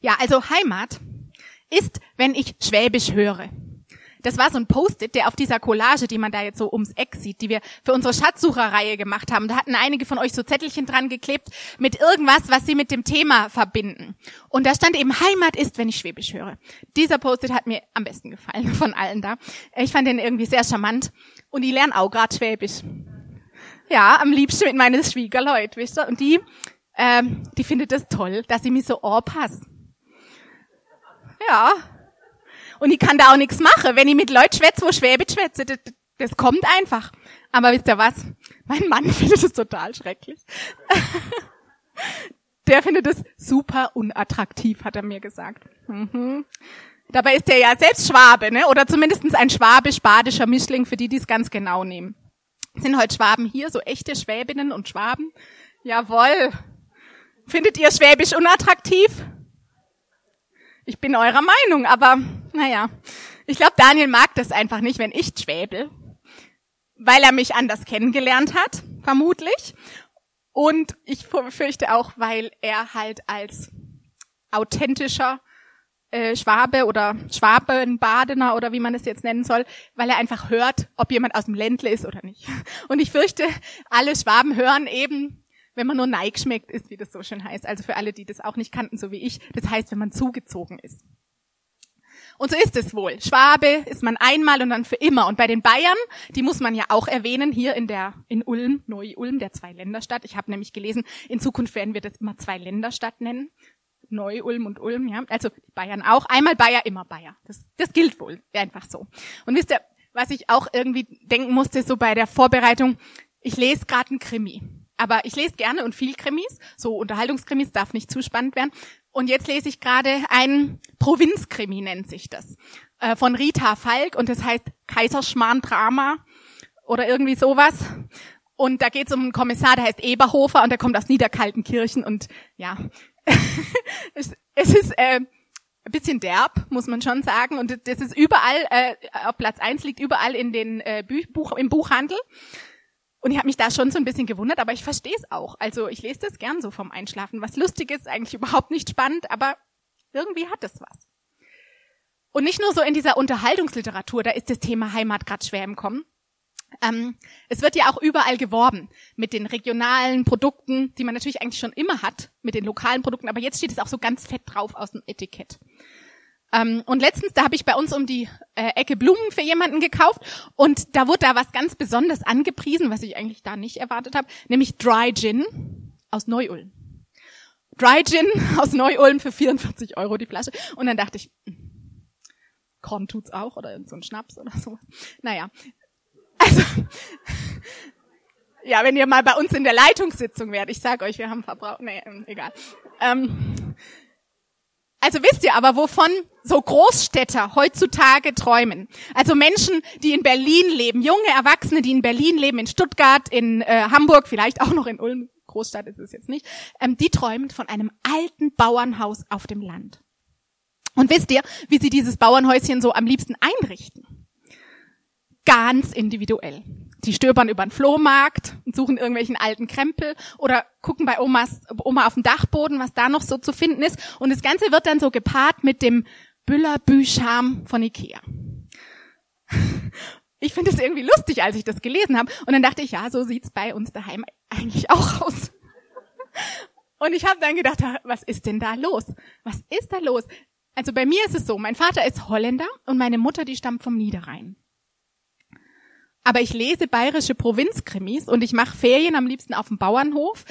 Ja, also Heimat ist, wenn ich Schwäbisch höre. Das war so ein Post-it, der auf dieser Collage, die man da jetzt so ums Eck sieht, die wir für unsere Schatzsucherreihe gemacht haben. Da hatten einige von euch so Zettelchen dran geklebt mit irgendwas, was sie mit dem Thema verbinden. Und da stand eben Heimat ist, wenn ich Schwäbisch höre. Dieser Post-it hat mir am besten gefallen von allen da. Ich fand den irgendwie sehr charmant. Und die lernen auch gerade Schwäbisch. Ja, am liebsten mit meinen Schwiegerleut, wisst ihr? Und die, ähm, die findet das toll, dass sie mich so pass. Ja, und ich kann da auch nichts machen. Wenn ich mit Leuten schwätze, wo Schwäbisch schwätze, das, das kommt einfach. Aber wisst ihr was? Mein Mann findet es total schrecklich. Der findet es super unattraktiv, hat er mir gesagt. Mhm. Dabei ist er ja selbst Schwabe, ne? Oder zumindest ein schwabisch-badischer Mischling, für die, die es ganz genau nehmen. Sind heute Schwaben hier, so echte Schwäbinnen und Schwaben? Jawohl. Findet ihr Schwäbisch unattraktiv? Ich bin eurer Meinung, aber naja. Ich glaube, Daniel mag das einfach nicht, wenn ich schwäbel, weil er mich anders kennengelernt hat, vermutlich. Und ich fürchte auch, weil er halt als authentischer äh, Schwabe oder Schwabenbadener oder wie man es jetzt nennen soll, weil er einfach hört, ob jemand aus dem Ländle ist oder nicht. Und ich fürchte, alle Schwaben hören eben wenn man nur Neig schmeckt, ist, wie das so schön heißt. Also für alle, die das auch nicht kannten, so wie ich. Das heißt, wenn man zugezogen ist. Und so ist es wohl. Schwabe ist man einmal und dann für immer. Und bei den Bayern, die muss man ja auch erwähnen, hier in der, in Ulm, Neu-Ulm, der Zwei-Länder-Stadt. Ich habe nämlich gelesen, in Zukunft werden wir das immer Zwei-Länder-Stadt nennen. Neu-Ulm und Ulm, ja. Also Bayern auch. Einmal Bayer, immer Bayer. Das, das gilt wohl. Einfach so. Und wisst ihr, was ich auch irgendwie denken musste, so bei der Vorbereitung, ich lese gerade einen Krimi. Aber ich lese gerne und viel Krimis, so Unterhaltungskrimis darf nicht zu spannend werden. Und jetzt lese ich gerade einen Provinzkrimi, nennt sich das, äh, von Rita Falk und das heißt Kaiserschmarrn-Drama oder irgendwie sowas. Und da geht es um einen Kommissar, der heißt Eberhofer und der kommt aus Niederkaltenkirchen und ja, es, es, ist äh, ein bisschen derb, muss man schon sagen. Und das ist überall, äh, auf Platz eins liegt überall in den äh, Buch, im Buchhandel. Und ich habe mich da schon so ein bisschen gewundert, aber ich verstehe es auch. Also ich lese das gern so vom Einschlafen. Was lustig ist, eigentlich überhaupt nicht spannend, aber irgendwie hat es was. Und nicht nur so in dieser Unterhaltungsliteratur, da ist das Thema Heimat gerade schwer im Kommen. Ähm, es wird ja auch überall geworben mit den regionalen Produkten, die man natürlich eigentlich schon immer hat, mit den lokalen Produkten, aber jetzt steht es auch so ganz fett drauf aus dem Etikett. Ähm, und letztens, da habe ich bei uns um die äh, Ecke Blumen für jemanden gekauft und da wurde da was ganz Besonderes angepriesen, was ich eigentlich da nicht erwartet habe, nämlich Dry Gin aus Neu-Ulm. Dry Gin aus Neu-Ulm für 44 Euro die Flasche. Und dann dachte ich, hm, Korn tut's auch oder so ein Schnaps oder so. Naja, also ja, wenn ihr mal bei uns in der Leitungssitzung wärt, ich sag euch, wir haben Verbrauch, nee, egal. Ähm, also wisst ihr aber, wovon so Großstädter heutzutage träumen? Also Menschen, die in Berlin leben, junge Erwachsene, die in Berlin leben, in Stuttgart, in äh, Hamburg, vielleicht auch noch in Ulm, Großstadt ist es jetzt nicht, ähm, die träumen von einem alten Bauernhaus auf dem Land. Und wisst ihr, wie sie dieses Bauernhäuschen so am liebsten einrichten? Ganz individuell. Die stöbern über den Flohmarkt und suchen irgendwelchen alten Krempel oder gucken bei Omas, Oma auf dem Dachboden, was da noch so zu finden ist. Und das Ganze wird dann so gepaart mit dem Büller-Bücham von Ikea. Ich finde es irgendwie lustig, als ich das gelesen habe. Und dann dachte ich, ja, so sieht's bei uns daheim eigentlich auch aus. Und ich habe dann gedacht, was ist denn da los? Was ist da los? Also bei mir ist es so, mein Vater ist Holländer und meine Mutter, die stammt vom Niederrhein. Aber ich lese bayerische Provinzkrimis und ich mache Ferien am liebsten auf dem Bauernhof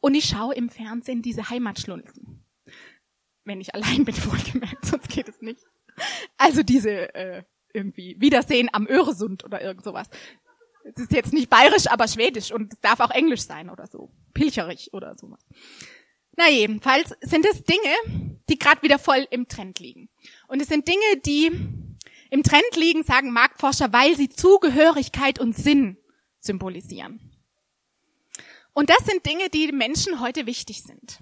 und ich schaue im Fernsehen diese Heimatschlunzen. Wenn ich allein bin, wohlgemerkt, sonst geht es nicht. Also diese äh, irgendwie Wiedersehen am Öresund oder irgend sowas. Es ist jetzt nicht bayerisch, aber schwedisch und es darf auch englisch sein oder so. Pilcherich oder sowas. Na jedenfalls sind es Dinge, die gerade wieder voll im Trend liegen. Und es sind Dinge, die im Trend liegen, sagen Marktforscher, weil sie Zugehörigkeit und Sinn symbolisieren. Und das sind Dinge, die Menschen heute wichtig sind.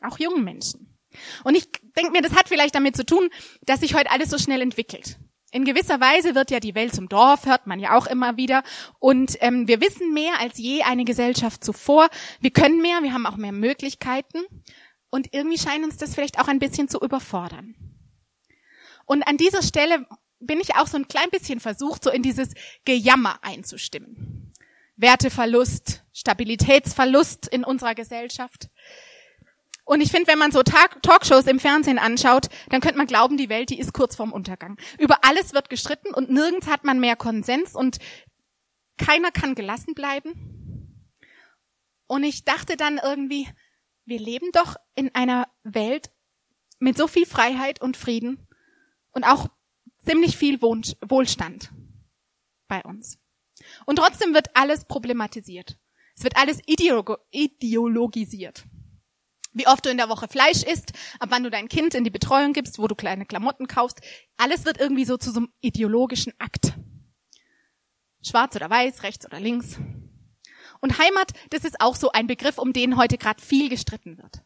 Auch jungen Menschen. Und ich denke mir, das hat vielleicht damit zu tun, dass sich heute alles so schnell entwickelt. In gewisser Weise wird ja die Welt zum Dorf, hört man ja auch immer wieder. Und ähm, wir wissen mehr als je eine Gesellschaft zuvor. Wir können mehr, wir haben auch mehr Möglichkeiten. Und irgendwie scheint uns das vielleicht auch ein bisschen zu überfordern. Und an dieser Stelle bin ich auch so ein klein bisschen versucht, so in dieses Gejammer einzustimmen. Werteverlust, Stabilitätsverlust in unserer Gesellschaft. Und ich finde, wenn man so Talkshows im Fernsehen anschaut, dann könnte man glauben, die Welt, die ist kurz vorm Untergang. Über alles wird gestritten und nirgends hat man mehr Konsens und keiner kann gelassen bleiben. Und ich dachte dann irgendwie, wir leben doch in einer Welt mit so viel Freiheit und Frieden und auch ziemlich viel Wohlstand bei uns. Und trotzdem wird alles problematisiert. Es wird alles ideologisiert wie oft du in der Woche Fleisch isst, ab wann du dein Kind in die Betreuung gibst, wo du kleine Klamotten kaufst. Alles wird irgendwie so zu so einem ideologischen Akt. Schwarz oder weiß, rechts oder links. Und Heimat, das ist auch so ein Begriff, um den heute gerade viel gestritten wird.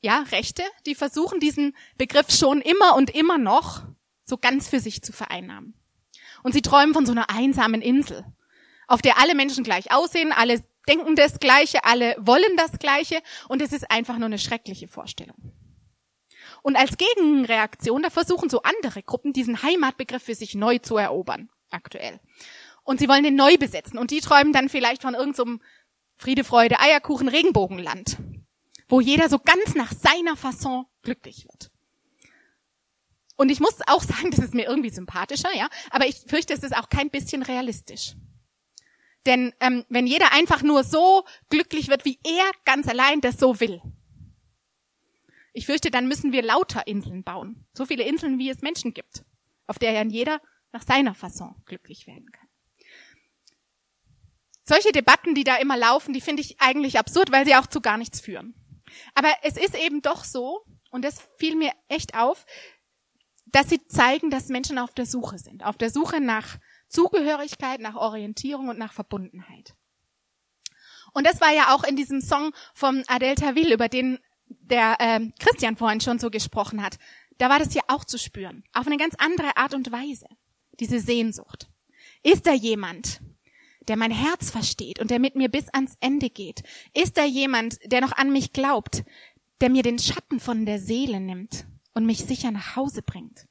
Ja, Rechte, die versuchen diesen Begriff schon immer und immer noch so ganz für sich zu vereinnahmen. Und sie träumen von so einer einsamen Insel, auf der alle Menschen gleich aussehen, alle denken das Gleiche, alle wollen das Gleiche und es ist einfach nur eine schreckliche Vorstellung. Und als Gegenreaktion, da versuchen so andere Gruppen diesen Heimatbegriff für sich neu zu erobern, aktuell. Und sie wollen den neu besetzen und die träumen dann vielleicht von irgendeinem so Friede, Freude, Eierkuchen, Regenbogenland, wo jeder so ganz nach seiner Fasson glücklich wird. Und ich muss auch sagen, das ist mir irgendwie sympathischer, ja, aber ich fürchte, es ist auch kein bisschen realistisch. Denn ähm, wenn jeder einfach nur so glücklich wird, wie er ganz allein das so will, ich fürchte, dann müssen wir lauter Inseln bauen. So viele Inseln, wie es Menschen gibt, auf der ja jeder nach seiner Fasson glücklich werden kann. Solche Debatten, die da immer laufen, die finde ich eigentlich absurd, weil sie auch zu gar nichts führen. Aber es ist eben doch so, und das fiel mir echt auf, dass sie zeigen, dass Menschen auf der Suche sind, auf der Suche nach Zugehörigkeit, nach Orientierung und nach Verbundenheit. Und das war ja auch in diesem Song vom Adel Tawil, über den der äh, Christian vorhin schon so gesprochen hat. Da war das ja auch zu spüren. Auf eine ganz andere Art und Weise. Diese Sehnsucht. Ist da jemand, der mein Herz versteht und der mit mir bis ans Ende geht? Ist da jemand, der noch an mich glaubt, der mir den Schatten von der Seele nimmt und mich sicher nach Hause bringt?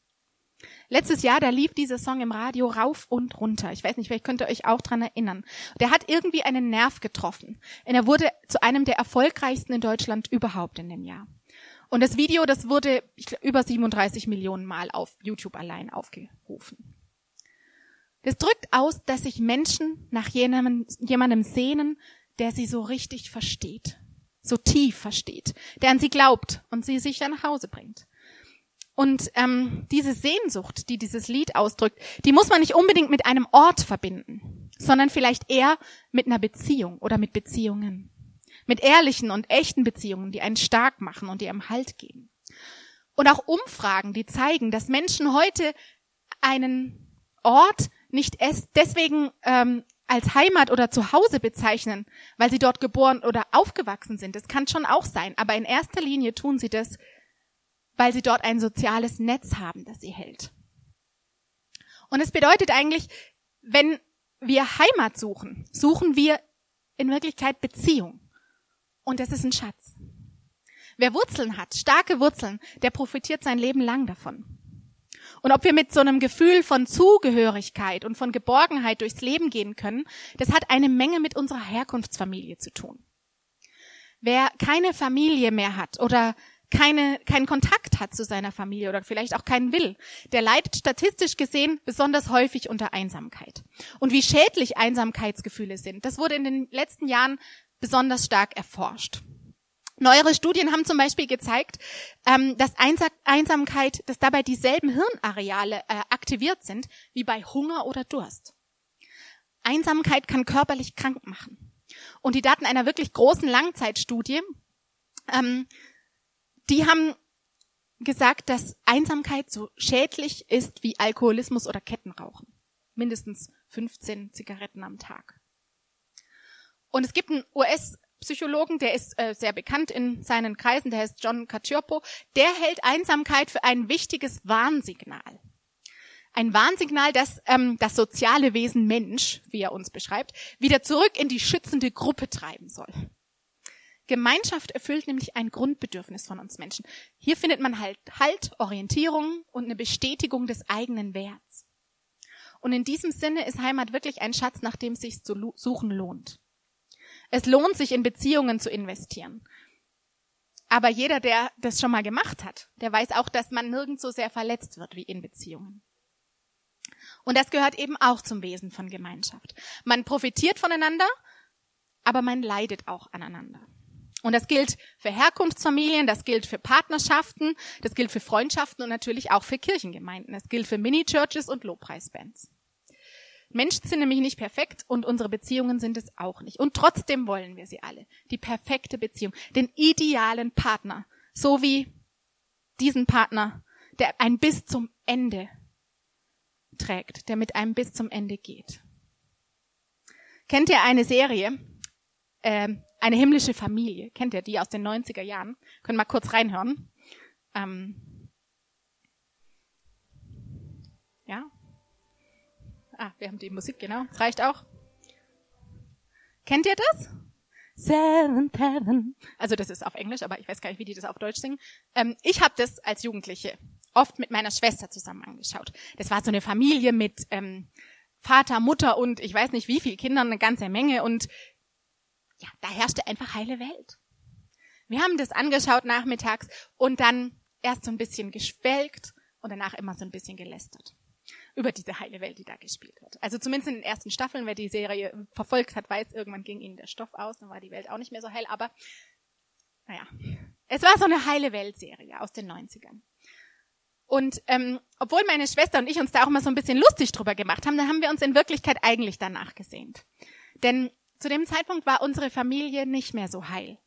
Letztes Jahr, da lief dieser Song im Radio rauf und runter. Ich weiß nicht, vielleicht könnt ihr euch auch dran erinnern. Der hat irgendwie einen Nerv getroffen. Und er wurde zu einem der erfolgreichsten in Deutschland überhaupt in dem Jahr. Und das Video, das wurde glaub, über 37 Millionen Mal auf YouTube allein aufgerufen. Das drückt aus, dass sich Menschen nach jemandem, jemandem sehnen, der sie so richtig versteht, so tief versteht, der an sie glaubt und sie sicher nach Hause bringt. Und ähm, diese Sehnsucht, die dieses Lied ausdrückt, die muss man nicht unbedingt mit einem Ort verbinden, sondern vielleicht eher mit einer Beziehung oder mit Beziehungen. Mit ehrlichen und echten Beziehungen, die einen stark machen und die einem Halt geben. Und auch Umfragen, die zeigen, dass Menschen heute einen Ort nicht deswegen ähm, als Heimat oder Zuhause bezeichnen, weil sie dort geboren oder aufgewachsen sind. Das kann schon auch sein. Aber in erster Linie tun sie das, weil sie dort ein soziales Netz haben, das sie hält. Und es bedeutet eigentlich, wenn wir Heimat suchen, suchen wir in Wirklichkeit Beziehung. Und das ist ein Schatz. Wer Wurzeln hat, starke Wurzeln, der profitiert sein Leben lang davon. Und ob wir mit so einem Gefühl von Zugehörigkeit und von Geborgenheit durchs Leben gehen können, das hat eine Menge mit unserer Herkunftsfamilie zu tun. Wer keine Familie mehr hat oder keine, keinen Kontakt hat zu seiner Familie oder vielleicht auch keinen will, der leidet statistisch gesehen besonders häufig unter Einsamkeit. Und wie schädlich Einsamkeitsgefühle sind, das wurde in den letzten Jahren besonders stark erforscht. Neuere Studien haben zum Beispiel gezeigt, ähm, dass Einsamkeit, dass dabei dieselben Hirnareale äh, aktiviert sind wie bei Hunger oder Durst. Einsamkeit kann körperlich krank machen. Und die Daten einer wirklich großen Langzeitstudie ähm, die haben gesagt, dass Einsamkeit so schädlich ist wie Alkoholismus oder Kettenrauchen. Mindestens 15 Zigaretten am Tag. Und es gibt einen US-Psychologen, der ist äh, sehr bekannt in seinen Kreisen, der heißt John Cacioppo, der hält Einsamkeit für ein wichtiges Warnsignal. Ein Warnsignal, das ähm, das soziale Wesen Mensch, wie er uns beschreibt, wieder zurück in die schützende Gruppe treiben soll. Gemeinschaft erfüllt nämlich ein Grundbedürfnis von uns Menschen. Hier findet man halt Halt, Orientierung und eine Bestätigung des eigenen Werts. Und in diesem Sinne ist Heimat wirklich ein Schatz, nach dem sich zu suchen lohnt. Es lohnt sich, in Beziehungen zu investieren. Aber jeder, der das schon mal gemacht hat, der weiß auch, dass man nirgends so sehr verletzt wird wie in Beziehungen. Und das gehört eben auch zum Wesen von Gemeinschaft. Man profitiert voneinander, aber man leidet auch aneinander. Und das gilt für Herkunftsfamilien, das gilt für Partnerschaften, das gilt für Freundschaften und natürlich auch für Kirchengemeinden. Das gilt für Mini-Churches und Lobpreisbands. Menschen sind nämlich nicht perfekt und unsere Beziehungen sind es auch nicht. Und trotzdem wollen wir sie alle. Die perfekte Beziehung, den idealen Partner, so wie diesen Partner, der ein bis zum Ende trägt, der mit einem bis zum Ende geht. Kennt ihr eine Serie, äh, eine himmlische Familie? Kennt ihr die aus den 90er Jahren? Können mal kurz reinhören. Ähm, ja, Ah, wir haben die Musik, genau. Das reicht auch. Kennt ihr das? Seventh Heaven. Also das ist auf Englisch, aber ich weiß gar nicht, wie die das auf Deutsch singen. Ähm, ich habe das als Jugendliche oft mit meiner Schwester zusammen angeschaut. Das war so eine Familie mit ähm, Vater, Mutter und ich weiß nicht wie viel Kindern, eine ganze Menge und ja, da herrschte einfach heile Welt. Wir haben das angeschaut nachmittags und dann erst so ein bisschen geschwelgt und danach immer so ein bisschen gelästert über diese heile Welt, die da gespielt wird. Also zumindest in den ersten Staffeln, wer die Serie verfolgt hat, weiß, irgendwann ging ihnen der Stoff aus, dann war die Welt auch nicht mehr so hell, aber naja, es war so eine heile Welt-Serie aus den 90ern. Und ähm, obwohl meine Schwester und ich uns da auch mal so ein bisschen lustig drüber gemacht haben, dann haben wir uns in Wirklichkeit eigentlich danach gesehnt. Denn zu dem Zeitpunkt war unsere Familie nicht mehr so heil.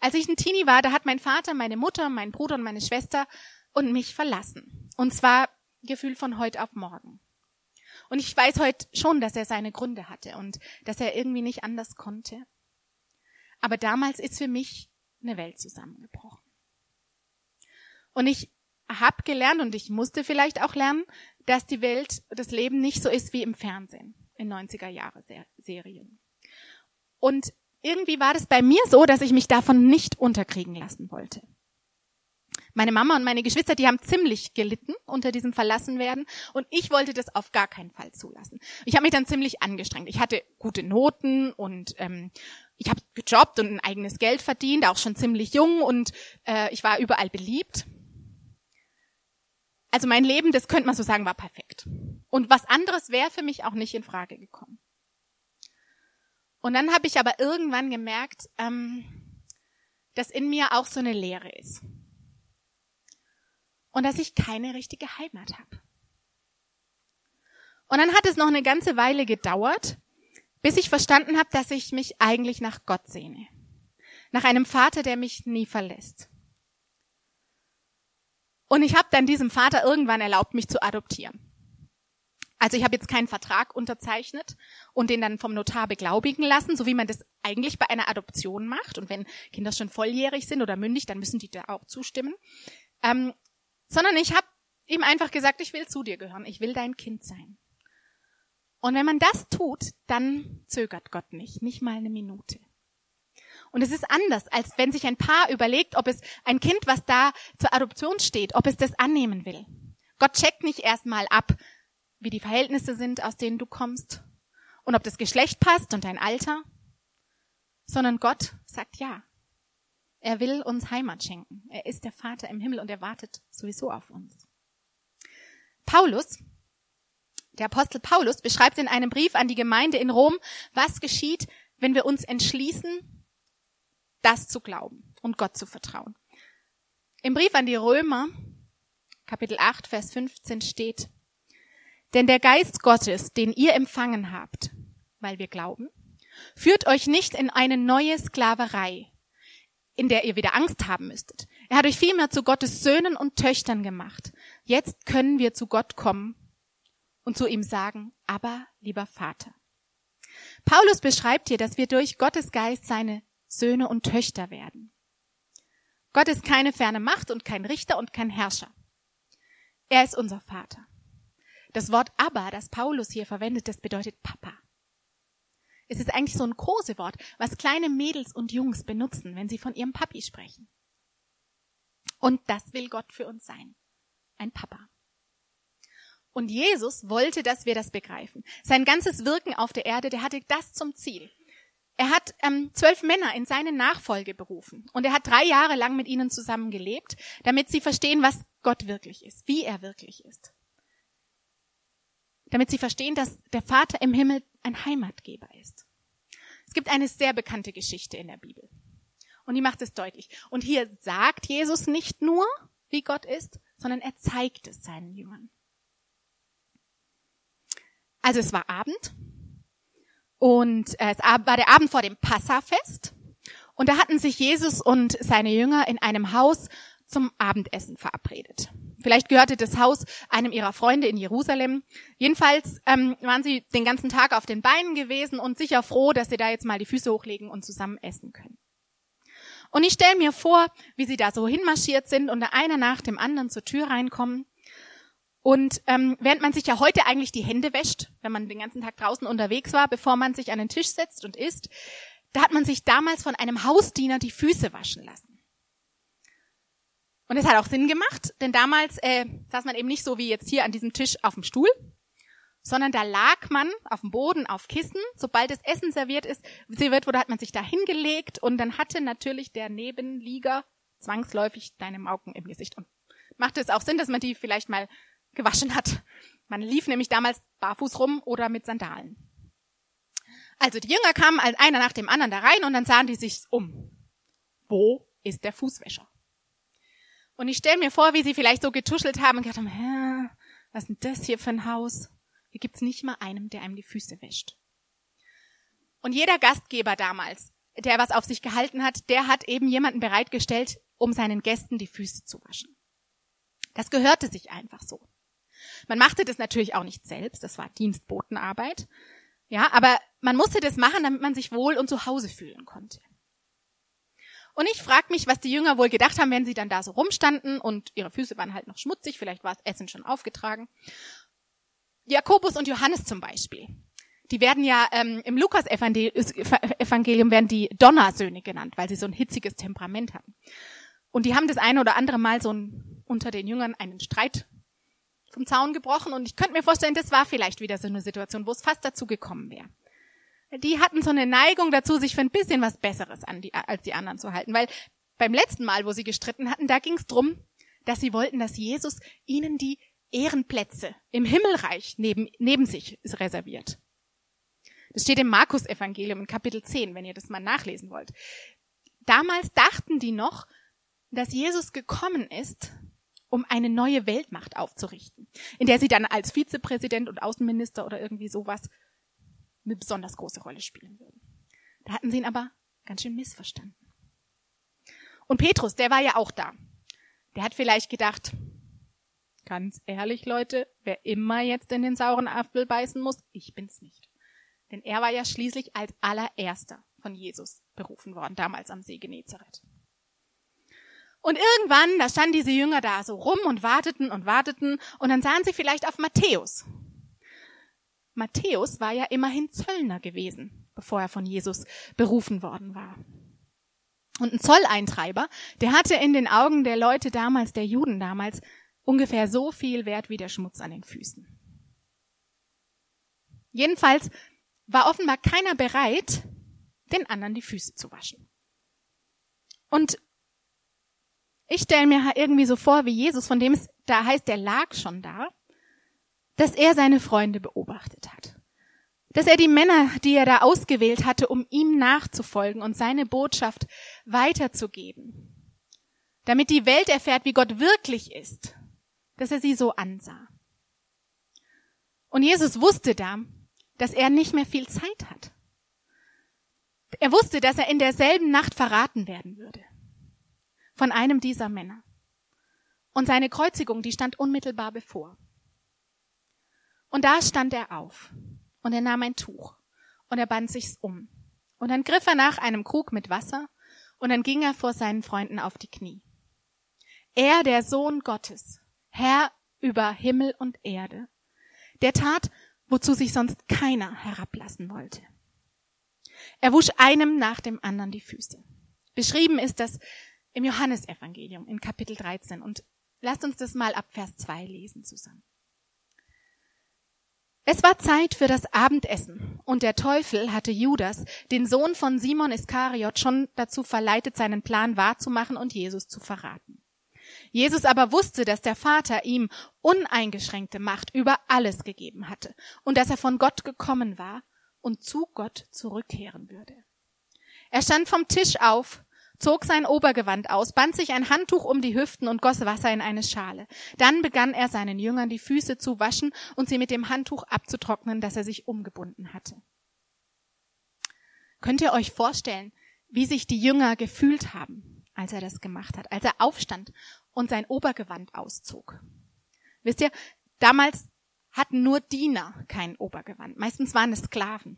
Als ich ein Teenie war, da hat mein Vater, meine Mutter, mein Bruder und meine Schwester und mich verlassen. Und zwar Gefühl von heute auf morgen. Und ich weiß heute schon, dass er seine Gründe hatte und dass er irgendwie nicht anders konnte. Aber damals ist für mich eine Welt zusammengebrochen. Und ich habe gelernt und ich musste vielleicht auch lernen, dass die Welt, das Leben nicht so ist wie im Fernsehen in 90er Jahre Serien. Und irgendwie war das bei mir so, dass ich mich davon nicht unterkriegen lassen wollte. Meine Mama und meine Geschwister, die haben ziemlich gelitten unter diesem Verlassenwerden und ich wollte das auf gar keinen Fall zulassen. Ich habe mich dann ziemlich angestrengt. Ich hatte gute Noten und ähm, ich habe gejobbt und ein eigenes Geld verdient, auch schon ziemlich jung und äh, ich war überall beliebt. Also mein Leben, das könnte man so sagen, war perfekt. Und was anderes wäre für mich auch nicht in Frage gekommen. Und dann habe ich aber irgendwann gemerkt, ähm, dass in mir auch so eine Leere ist und dass ich keine richtige Heimat habe. Und dann hat es noch eine ganze Weile gedauert, bis ich verstanden habe, dass ich mich eigentlich nach Gott sehne. Nach einem Vater, der mich nie verlässt. Und ich habe dann diesem Vater irgendwann erlaubt, mich zu adoptieren. Also ich habe jetzt keinen Vertrag unterzeichnet und den dann vom Notar beglaubigen lassen, so wie man das eigentlich bei einer Adoption macht. Und wenn Kinder schon volljährig sind oder mündig, dann müssen die da auch zustimmen. Ähm, sondern ich habe ihm einfach gesagt, ich will zu dir gehören, ich will dein Kind sein. Und wenn man das tut, dann zögert Gott nicht, nicht mal eine Minute. Und es ist anders, als wenn sich ein Paar überlegt, ob es ein Kind, was da zur Adoption steht, ob es das annehmen will. Gott checkt nicht erstmal ab, wie die Verhältnisse sind, aus denen du kommst und ob das Geschlecht passt und dein Alter, sondern Gott sagt ja. Er will uns Heimat schenken. Er ist der Vater im Himmel und er wartet sowieso auf uns. Paulus, der Apostel Paulus, beschreibt in einem Brief an die Gemeinde in Rom, was geschieht, wenn wir uns entschließen, das zu glauben und Gott zu vertrauen. Im Brief an die Römer, Kapitel 8, Vers 15 steht, denn der Geist Gottes, den ihr empfangen habt, weil wir glauben, führt euch nicht in eine neue Sklaverei, in der ihr wieder Angst haben müsstet. Er hat euch vielmehr zu Gottes Söhnen und Töchtern gemacht. Jetzt können wir zu Gott kommen und zu ihm sagen, aber lieber Vater. Paulus beschreibt hier, dass wir durch Gottes Geist seine Söhne und Töchter werden. Gott ist keine ferne Macht und kein Richter und kein Herrscher. Er ist unser Vater. Das Wort aber, das Paulus hier verwendet, das bedeutet Papa. Es ist eigentlich so ein Kosewort, was kleine Mädels und Jungs benutzen, wenn sie von ihrem Papi sprechen. Und das will Gott für uns sein. Ein Papa. Und Jesus wollte, dass wir das begreifen. Sein ganzes Wirken auf der Erde, der hatte das zum Ziel. Er hat ähm, zwölf Männer in seine Nachfolge berufen und er hat drei Jahre lang mit ihnen zusammen gelebt, damit sie verstehen, was Gott wirklich ist, wie er wirklich ist. Damit sie verstehen, dass der Vater im Himmel ein Heimatgeber ist. Es gibt eine sehr bekannte Geschichte in der Bibel und die macht es deutlich. Und hier sagt Jesus nicht nur, wie Gott ist, sondern er zeigt es seinen Jüngern. Also es war Abend und äh, es war der Abend vor dem Passafest. Und da hatten sich Jesus und seine Jünger in einem Haus zum Abendessen verabredet. Vielleicht gehörte das Haus einem ihrer Freunde in Jerusalem. Jedenfalls ähm, waren sie den ganzen Tag auf den Beinen gewesen und sicher froh, dass sie da jetzt mal die Füße hochlegen und zusammen essen können. Und ich stelle mir vor, wie sie da so hinmarschiert sind und der einer nach dem anderen zur Tür reinkommen und ähm, während man sich ja heute eigentlich die Hände wäscht, wenn man den ganzen Tag draußen unterwegs war, bevor man sich an den Tisch setzt und isst, da hat man sich damals von einem Hausdiener die Füße waschen lassen. Und es hat auch Sinn gemacht, denn damals äh, saß man eben nicht so wie jetzt hier an diesem Tisch auf dem Stuhl, sondern da lag man auf dem Boden auf Kissen. Sobald das Essen serviert ist, serviert wurde, hat man sich da hingelegt und dann hatte natürlich der Nebenlieger zwangsläufig deine Mauken im Gesicht. Und machte es auch Sinn, dass man die vielleicht mal gewaschen hat. Man lief nämlich damals barfuß rum oder mit Sandalen. Also die Jünger kamen einer nach dem anderen da rein und dann sahen die sich um. Wo ist der Fußwäscher? Und ich stelle mir vor, wie sie vielleicht so getuschelt haben und gedacht haben, Hä, was ist denn das hier für ein Haus? Hier gibt's nicht mal einem, der einem die Füße wäscht. Und jeder Gastgeber damals, der was auf sich gehalten hat, der hat eben jemanden bereitgestellt, um seinen Gästen die Füße zu waschen. Das gehörte sich einfach so. Man machte das natürlich auch nicht selbst, das war Dienstbotenarbeit. Ja, aber man musste das machen, damit man sich wohl und zu Hause fühlen konnte. Und ich frage mich, was die Jünger wohl gedacht haben, wenn sie dann da so rumstanden und ihre Füße waren halt noch schmutzig, vielleicht war das Essen schon aufgetragen. Jakobus und Johannes zum Beispiel. Die werden ja ähm, im Lukas-Evangelium werden die Donnersöhne genannt, weil sie so ein hitziges Temperament hatten. Und die haben das eine oder andere Mal so ein, unter den Jüngern einen Streit vom Zaun gebrochen und ich könnte mir vorstellen, das war vielleicht wieder so eine Situation, wo es fast dazu gekommen wäre. Die hatten so eine Neigung dazu, sich für ein bisschen was Besseres an die, als die anderen zu halten, weil beim letzten Mal, wo sie gestritten hatten, da ging es drum, dass sie wollten, dass Jesus ihnen die Ehrenplätze im Himmelreich neben, neben sich reserviert. Das steht im Markus-Evangelium in Kapitel 10, wenn ihr das mal nachlesen wollt. Damals dachten die noch, dass Jesus gekommen ist, um eine neue Weltmacht aufzurichten, in der sie dann als Vizepräsident und Außenminister oder irgendwie sowas eine besonders große Rolle spielen würden. Da hatten sie ihn aber ganz schön missverstanden. Und Petrus, der war ja auch da. Der hat vielleicht gedacht, ganz ehrlich Leute, wer immer jetzt in den sauren Apfel beißen muss, ich bin's nicht. Denn er war ja schließlich als allererster von Jesus berufen worden, damals am See Genezareth. Und irgendwann, da standen diese Jünger da so rum und warteten und warteten und dann sahen sie vielleicht auf Matthäus. Matthäus war ja immerhin Zöllner gewesen, bevor er von Jesus berufen worden war. Und ein Zolleintreiber, der hatte in den Augen der Leute damals, der Juden damals, ungefähr so viel Wert wie der Schmutz an den Füßen. Jedenfalls war offenbar keiner bereit, den anderen die Füße zu waschen. Und ich stelle mir irgendwie so vor, wie Jesus, von dem es da heißt, der lag schon da, dass er seine Freunde beobachtet hat. Dass er die Männer, die er da ausgewählt hatte, um ihm nachzufolgen und seine Botschaft weiterzugeben, damit die Welt erfährt, wie Gott wirklich ist, dass er sie so ansah. Und Jesus wusste da, dass er nicht mehr viel Zeit hat. Er wusste, dass er in derselben Nacht verraten werden würde von einem dieser Männer. Und seine Kreuzigung, die stand unmittelbar bevor. Und da stand er auf und er nahm ein Tuch und er band sich's um. Und dann griff er nach einem Krug mit Wasser und dann ging er vor seinen Freunden auf die Knie. Er, der Sohn Gottes, Herr über Himmel und Erde, der tat, wozu sich sonst keiner herablassen wollte. Er wusch einem nach dem anderen die Füße. Beschrieben ist das im Johannesevangelium in Kapitel 13 und lasst uns das mal ab Vers 2 lesen zusammen. Es war Zeit für das Abendessen und der Teufel hatte Judas, den Sohn von Simon Iskariot, schon dazu verleitet, seinen Plan wahrzumachen und Jesus zu verraten. Jesus aber wusste, dass der Vater ihm uneingeschränkte Macht über alles gegeben hatte und dass er von Gott gekommen war und zu Gott zurückkehren würde. Er stand vom Tisch auf, zog sein Obergewand aus, band sich ein Handtuch um die Hüften und goss Wasser in eine Schale. Dann begann er seinen Jüngern die Füße zu waschen und sie mit dem Handtuch abzutrocknen, das er sich umgebunden hatte. Könnt ihr euch vorstellen, wie sich die Jünger gefühlt haben, als er das gemacht hat, als er aufstand und sein Obergewand auszog? Wisst ihr, damals hatten nur Diener kein Obergewand. Meistens waren es Sklaven.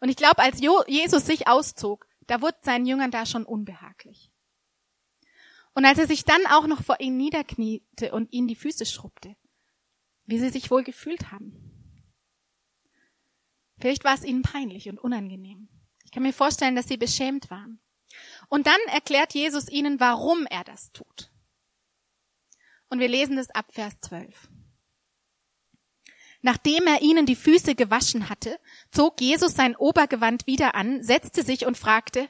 Und ich glaube, als Jesus sich auszog, da wurde seinen Jüngern da schon unbehaglich. Und als er sich dann auch noch vor ihnen niederkniete und ihnen die Füße schrubbte, wie sie sich wohl gefühlt haben. Vielleicht war es ihnen peinlich und unangenehm. Ich kann mir vorstellen, dass sie beschämt waren. Und dann erklärt Jesus ihnen, warum er das tut. Und wir lesen das ab Vers 12. Nachdem er ihnen die Füße gewaschen hatte, zog Jesus sein Obergewand wieder an, setzte sich und fragte,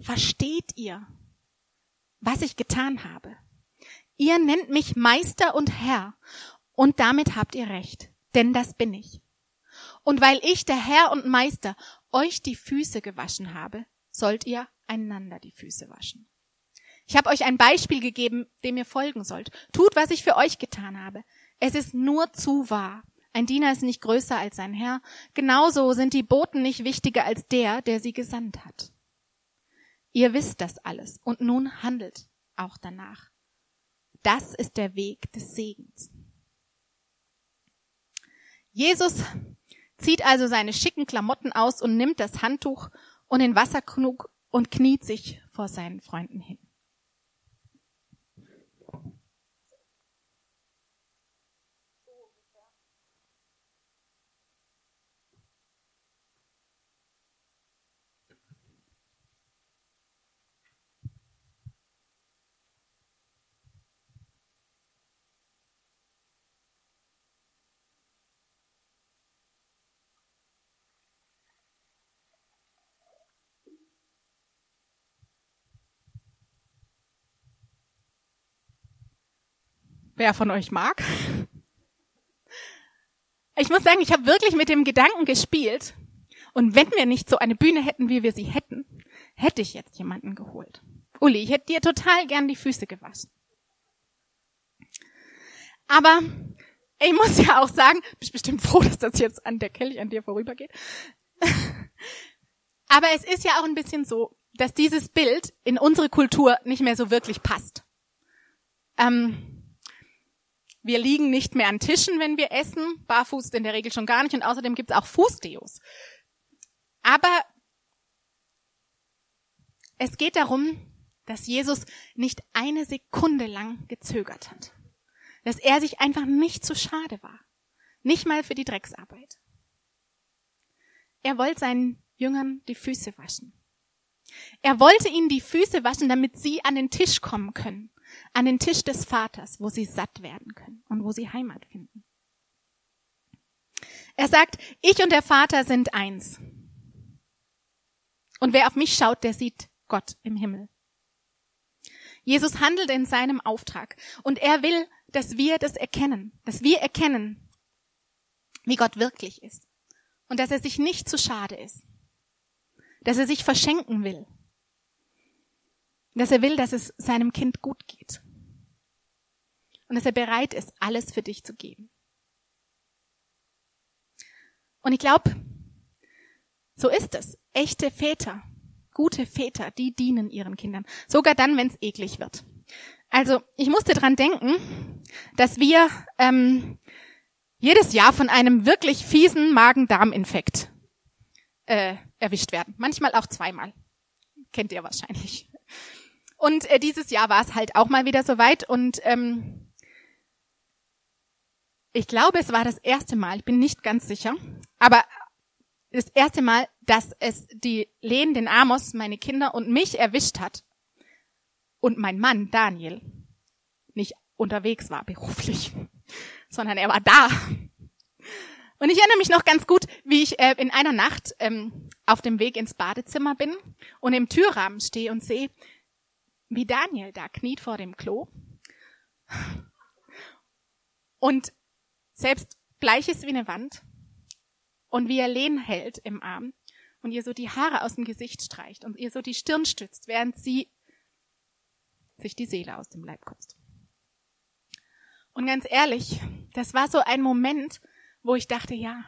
Versteht ihr, was ich getan habe? Ihr nennt mich Meister und Herr, und damit habt ihr recht, denn das bin ich. Und weil ich, der Herr und Meister, euch die Füße gewaschen habe, sollt ihr einander die Füße waschen. Ich habe euch ein Beispiel gegeben, dem ihr folgen sollt. Tut, was ich für euch getan habe. Es ist nur zu wahr. Ein Diener ist nicht größer als sein Herr. Genauso sind die Boten nicht wichtiger als der, der sie gesandt hat. Ihr wisst das alles und nun handelt auch danach. Das ist der Weg des Segens. Jesus zieht also seine schicken Klamotten aus und nimmt das Handtuch und den Wasserkrug und kniet sich vor seinen Freunden hin. Wer von euch mag. Ich muss sagen, ich habe wirklich mit dem Gedanken gespielt. Und wenn wir nicht so eine Bühne hätten, wie wir sie hätten, hätte ich jetzt jemanden geholt. Uli, ich hätte dir total gern die Füße gewaschen. Aber ich muss ja auch sagen, bist bestimmt froh, dass das jetzt an der Kelch an dir vorübergeht. Aber es ist ja auch ein bisschen so, dass dieses Bild in unsere Kultur nicht mehr so wirklich passt. Ähm, wir liegen nicht mehr an Tischen, wenn wir essen, barfuß in der Regel schon gar nicht und außerdem gibt es auch Fußdeos. Aber es geht darum, dass Jesus nicht eine Sekunde lang gezögert hat. Dass er sich einfach nicht zu schade war. Nicht mal für die Drecksarbeit. Er wollte seinen Jüngern die Füße waschen. Er wollte ihnen die Füße waschen, damit sie an den Tisch kommen können an den Tisch des Vaters, wo sie satt werden können und wo sie Heimat finden. Er sagt, ich und der Vater sind eins. Und wer auf mich schaut, der sieht Gott im Himmel. Jesus handelt in seinem Auftrag und er will, dass wir das erkennen, dass wir erkennen, wie Gott wirklich ist und dass er sich nicht zu schade ist, dass er sich verschenken will, dass er will, dass es seinem Kind gut geht. Und dass er bereit ist, alles für dich zu geben. Und ich glaube, so ist es. Echte Väter, gute Väter, die dienen ihren Kindern. Sogar dann, wenn es eklig wird. Also ich musste dran denken, dass wir ähm, jedes Jahr von einem wirklich fiesen Magen-Darm-Infekt äh, erwischt werden. Manchmal auch zweimal. Kennt ihr wahrscheinlich. Und äh, dieses Jahr war es halt auch mal wieder soweit und ähm, ich glaube, es war das erste Mal, ich bin nicht ganz sicher, aber das erste Mal, dass es die Lehn, den Amos, meine Kinder und mich erwischt hat. Und mein Mann, Daniel, nicht unterwegs war beruflich, sondern er war da. Und ich erinnere mich noch ganz gut, wie ich äh, in einer Nacht ähm, auf dem Weg ins Badezimmer bin und im Türrahmen stehe und sehe, wie Daniel da kniet vor dem Klo und selbst bleich ist wie eine Wand und wie er Lehn hält im Arm und ihr so die Haare aus dem Gesicht streicht und ihr so die Stirn stützt, während sie sich die Seele aus dem Leib kotzt. Und ganz ehrlich, das war so ein Moment, wo ich dachte, ja,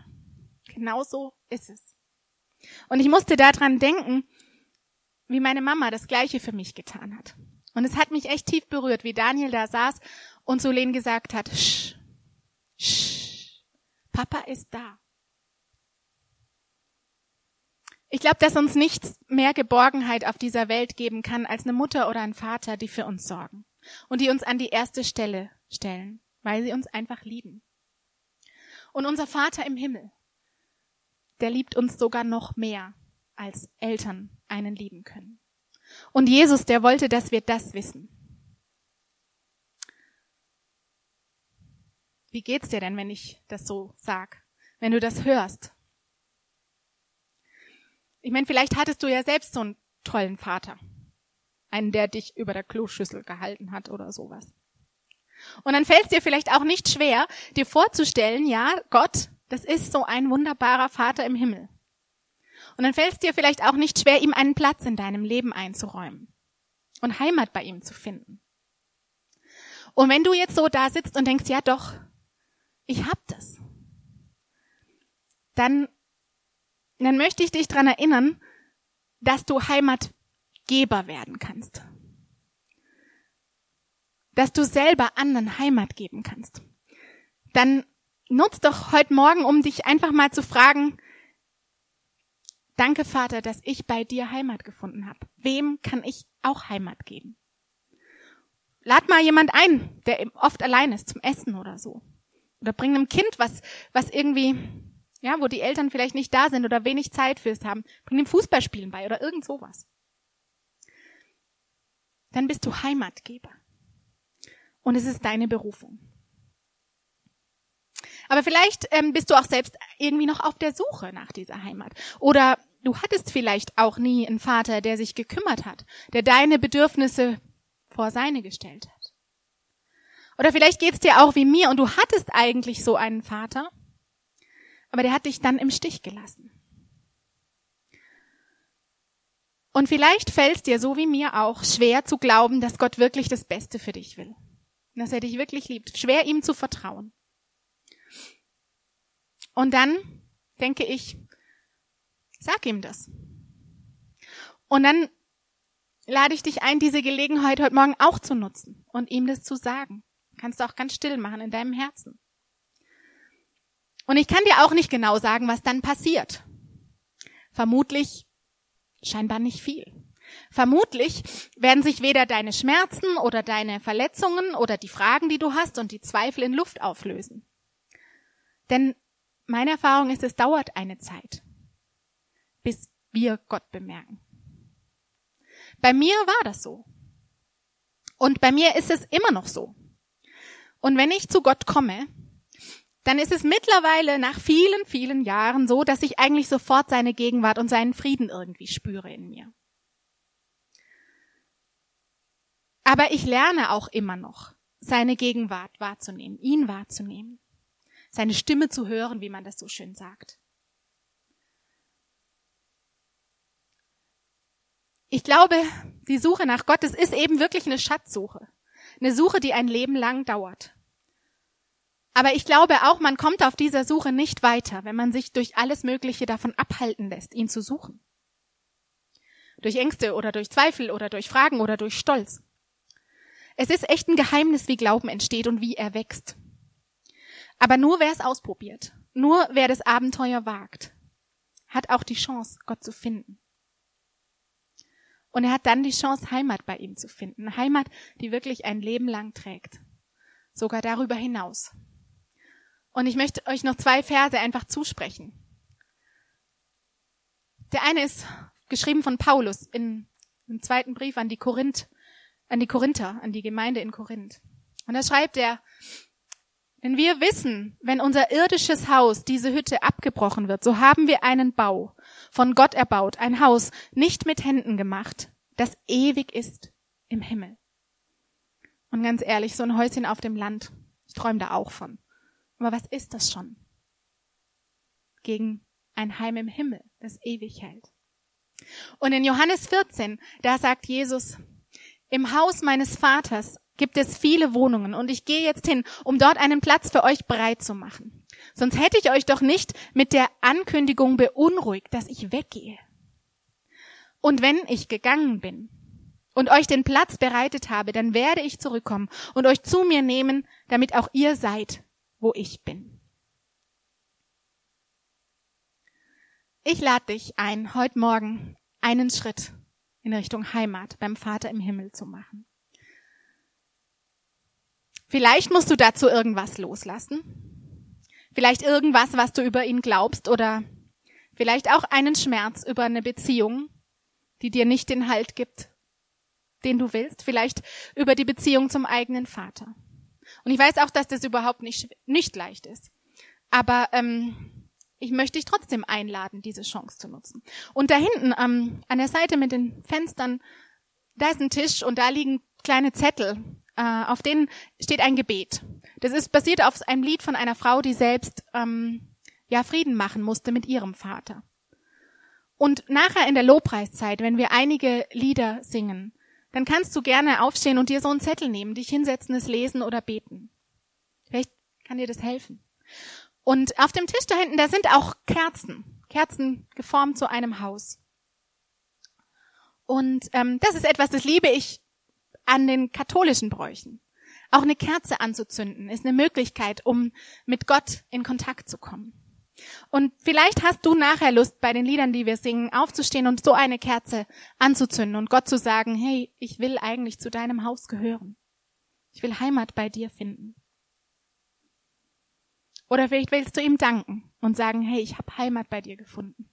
genau so ist es. Und ich musste daran denken, wie meine Mama das Gleiche für mich getan hat. Und es hat mich echt tief berührt, wie Daniel da saß und zu Len gesagt hat, Sch, Sch, Papa ist da. Ich glaube, dass uns nichts mehr Geborgenheit auf dieser Welt geben kann als eine Mutter oder ein Vater, die für uns sorgen und die uns an die erste Stelle stellen, weil sie uns einfach lieben. Und unser Vater im Himmel, der liebt uns sogar noch mehr, als Eltern einen lieben können. Und Jesus, der wollte, dass wir das wissen. Wie geht's dir denn, wenn ich das so sag? Wenn du das hörst? Ich meine, vielleicht hattest du ja selbst so einen tollen Vater. Einen, der dich über der Kloschüssel gehalten hat oder sowas. Und dann fällt es dir vielleicht auch nicht schwer, dir vorzustellen, ja, Gott, das ist so ein wunderbarer Vater im Himmel. Und dann fällt es dir vielleicht auch nicht schwer, ihm einen Platz in deinem Leben einzuräumen und Heimat bei ihm zu finden. Und wenn du jetzt so da sitzt und denkst, ja doch, ich hab das, dann, dann möchte ich dich dran erinnern, dass du Heimatgeber werden kannst dass du selber anderen Heimat geben kannst. Dann nutz doch heute Morgen, um dich einfach mal zu fragen, danke Vater, dass ich bei dir Heimat gefunden habe. Wem kann ich auch Heimat geben? Lad mal jemand ein, der oft allein ist, zum Essen oder so. Oder bring einem Kind was, was irgendwie, ja, wo die Eltern vielleicht nicht da sind oder wenig Zeit fürs haben. Bring dem Fußballspielen bei oder irgend sowas. Dann bist du Heimatgeber. Und es ist deine Berufung. Aber vielleicht ähm, bist du auch selbst irgendwie noch auf der Suche nach dieser Heimat. Oder du hattest vielleicht auch nie einen Vater, der sich gekümmert hat, der deine Bedürfnisse vor seine gestellt hat. Oder vielleicht geht's dir auch wie mir und du hattest eigentlich so einen Vater, aber der hat dich dann im Stich gelassen. Und vielleicht fällt es dir so wie mir auch schwer zu glauben, dass Gott wirklich das Beste für dich will dass er dich wirklich liebt. Schwer ihm zu vertrauen. Und dann denke ich, sag ihm das. Und dann lade ich dich ein, diese Gelegenheit heute Morgen auch zu nutzen und ihm das zu sagen. Kannst du auch ganz still machen in deinem Herzen. Und ich kann dir auch nicht genau sagen, was dann passiert. Vermutlich scheinbar nicht viel. Vermutlich werden sich weder deine Schmerzen oder deine Verletzungen oder die Fragen, die du hast und die Zweifel in Luft auflösen. Denn meine Erfahrung ist, es dauert eine Zeit, wir Gott bemerken. Bei mir war das so. Und bei mir ist es immer noch so. Und wenn ich zu Gott komme, dann ist es mittlerweile nach vielen, vielen Jahren so, dass ich eigentlich sofort seine Gegenwart und seinen Frieden irgendwie spüre in mir. Aber ich lerne auch immer noch, seine Gegenwart wahrzunehmen, ihn wahrzunehmen, seine Stimme zu hören, wie man das so schön sagt. Ich glaube, die Suche nach Gott, das ist eben wirklich eine Schatzsuche. Eine Suche, die ein Leben lang dauert. Aber ich glaube auch, man kommt auf dieser Suche nicht weiter, wenn man sich durch alles Mögliche davon abhalten lässt, ihn zu suchen. Durch Ängste oder durch Zweifel oder durch Fragen oder durch Stolz. Es ist echt ein Geheimnis, wie Glauben entsteht und wie er wächst. Aber nur wer es ausprobiert, nur wer das Abenteuer wagt, hat auch die Chance, Gott zu finden. Und er hat dann die Chance, Heimat bei ihm zu finden. Heimat, die wirklich ein Leben lang trägt. Sogar darüber hinaus. Und ich möchte euch noch zwei Verse einfach zusprechen. Der eine ist geschrieben von Paulus in, im zweiten Brief an die Korinth, an die Korinther, an die Gemeinde in Korinth. Und da schreibt er, wenn wir wissen, wenn unser irdisches Haus, diese Hütte abgebrochen wird, so haben wir einen Bau, von Gott erbaut, ein Haus, nicht mit Händen gemacht, das ewig ist im Himmel. Und ganz ehrlich, so ein Häuschen auf dem Land, ich träume da auch von. Aber was ist das schon? Gegen ein Heim im Himmel, das ewig hält. Und in Johannes 14, da sagt Jesus, im Haus meines Vaters gibt es viele Wohnungen und ich gehe jetzt hin, um dort einen Platz für euch bereit zu machen. Sonst hätte ich euch doch nicht mit der Ankündigung beunruhigt, dass ich weggehe. Und wenn ich gegangen bin und euch den Platz bereitet habe, dann werde ich zurückkommen und euch zu mir nehmen, damit auch ihr seid, wo ich bin. Ich lade dich ein, heute Morgen einen Schritt in Richtung Heimat beim Vater im Himmel zu machen. Vielleicht musst du dazu irgendwas loslassen. Vielleicht irgendwas, was du über ihn glaubst oder vielleicht auch einen Schmerz über eine Beziehung, die dir nicht den Halt gibt, den du willst. Vielleicht über die Beziehung zum eigenen Vater. Und ich weiß auch, dass das überhaupt nicht, nicht leicht ist. Aber ähm, ich möchte dich trotzdem einladen, diese Chance zu nutzen. Und da hinten ähm, an der Seite mit den Fenstern, da ist ein Tisch und da liegen kleine Zettel äh, auf denen steht ein Gebet. Das ist basiert auf einem Lied von einer Frau, die selbst ähm, ja Frieden machen musste mit ihrem Vater. Und nachher in der Lobpreiszeit, wenn wir einige Lieder singen, dann kannst du gerne aufstehen und dir so einen Zettel nehmen, dich hinsetzen, es lesen oder beten. Vielleicht kann dir das helfen. Und auf dem Tisch da hinten, da sind auch Kerzen. Kerzen geformt zu einem Haus. Und ähm, das ist etwas, das liebe ich an den katholischen Bräuchen. Auch eine Kerze anzuzünden ist eine Möglichkeit, um mit Gott in Kontakt zu kommen. Und vielleicht hast du nachher Lust, bei den Liedern, die wir singen, aufzustehen und so eine Kerze anzuzünden und Gott zu sagen, hey, ich will eigentlich zu deinem Haus gehören. Ich will Heimat bei dir finden. Oder vielleicht willst du ihm danken und sagen, hey, ich habe Heimat bei dir gefunden.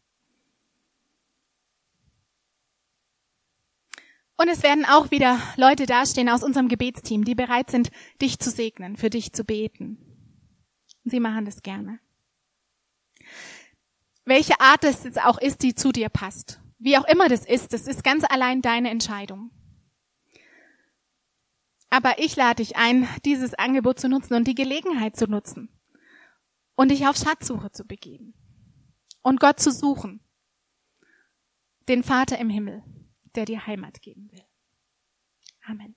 Und es werden auch wieder Leute dastehen aus unserem Gebetsteam, die bereit sind, dich zu segnen, für dich zu beten. Sie machen das gerne. Welche Art es jetzt auch ist, die zu dir passt. Wie auch immer das ist, das ist ganz allein deine Entscheidung. Aber ich lade dich ein, dieses Angebot zu nutzen und die Gelegenheit zu nutzen und dich auf Schatzsuche zu begeben und Gott zu suchen, den Vater im Himmel der dir Heimat geben will. Amen.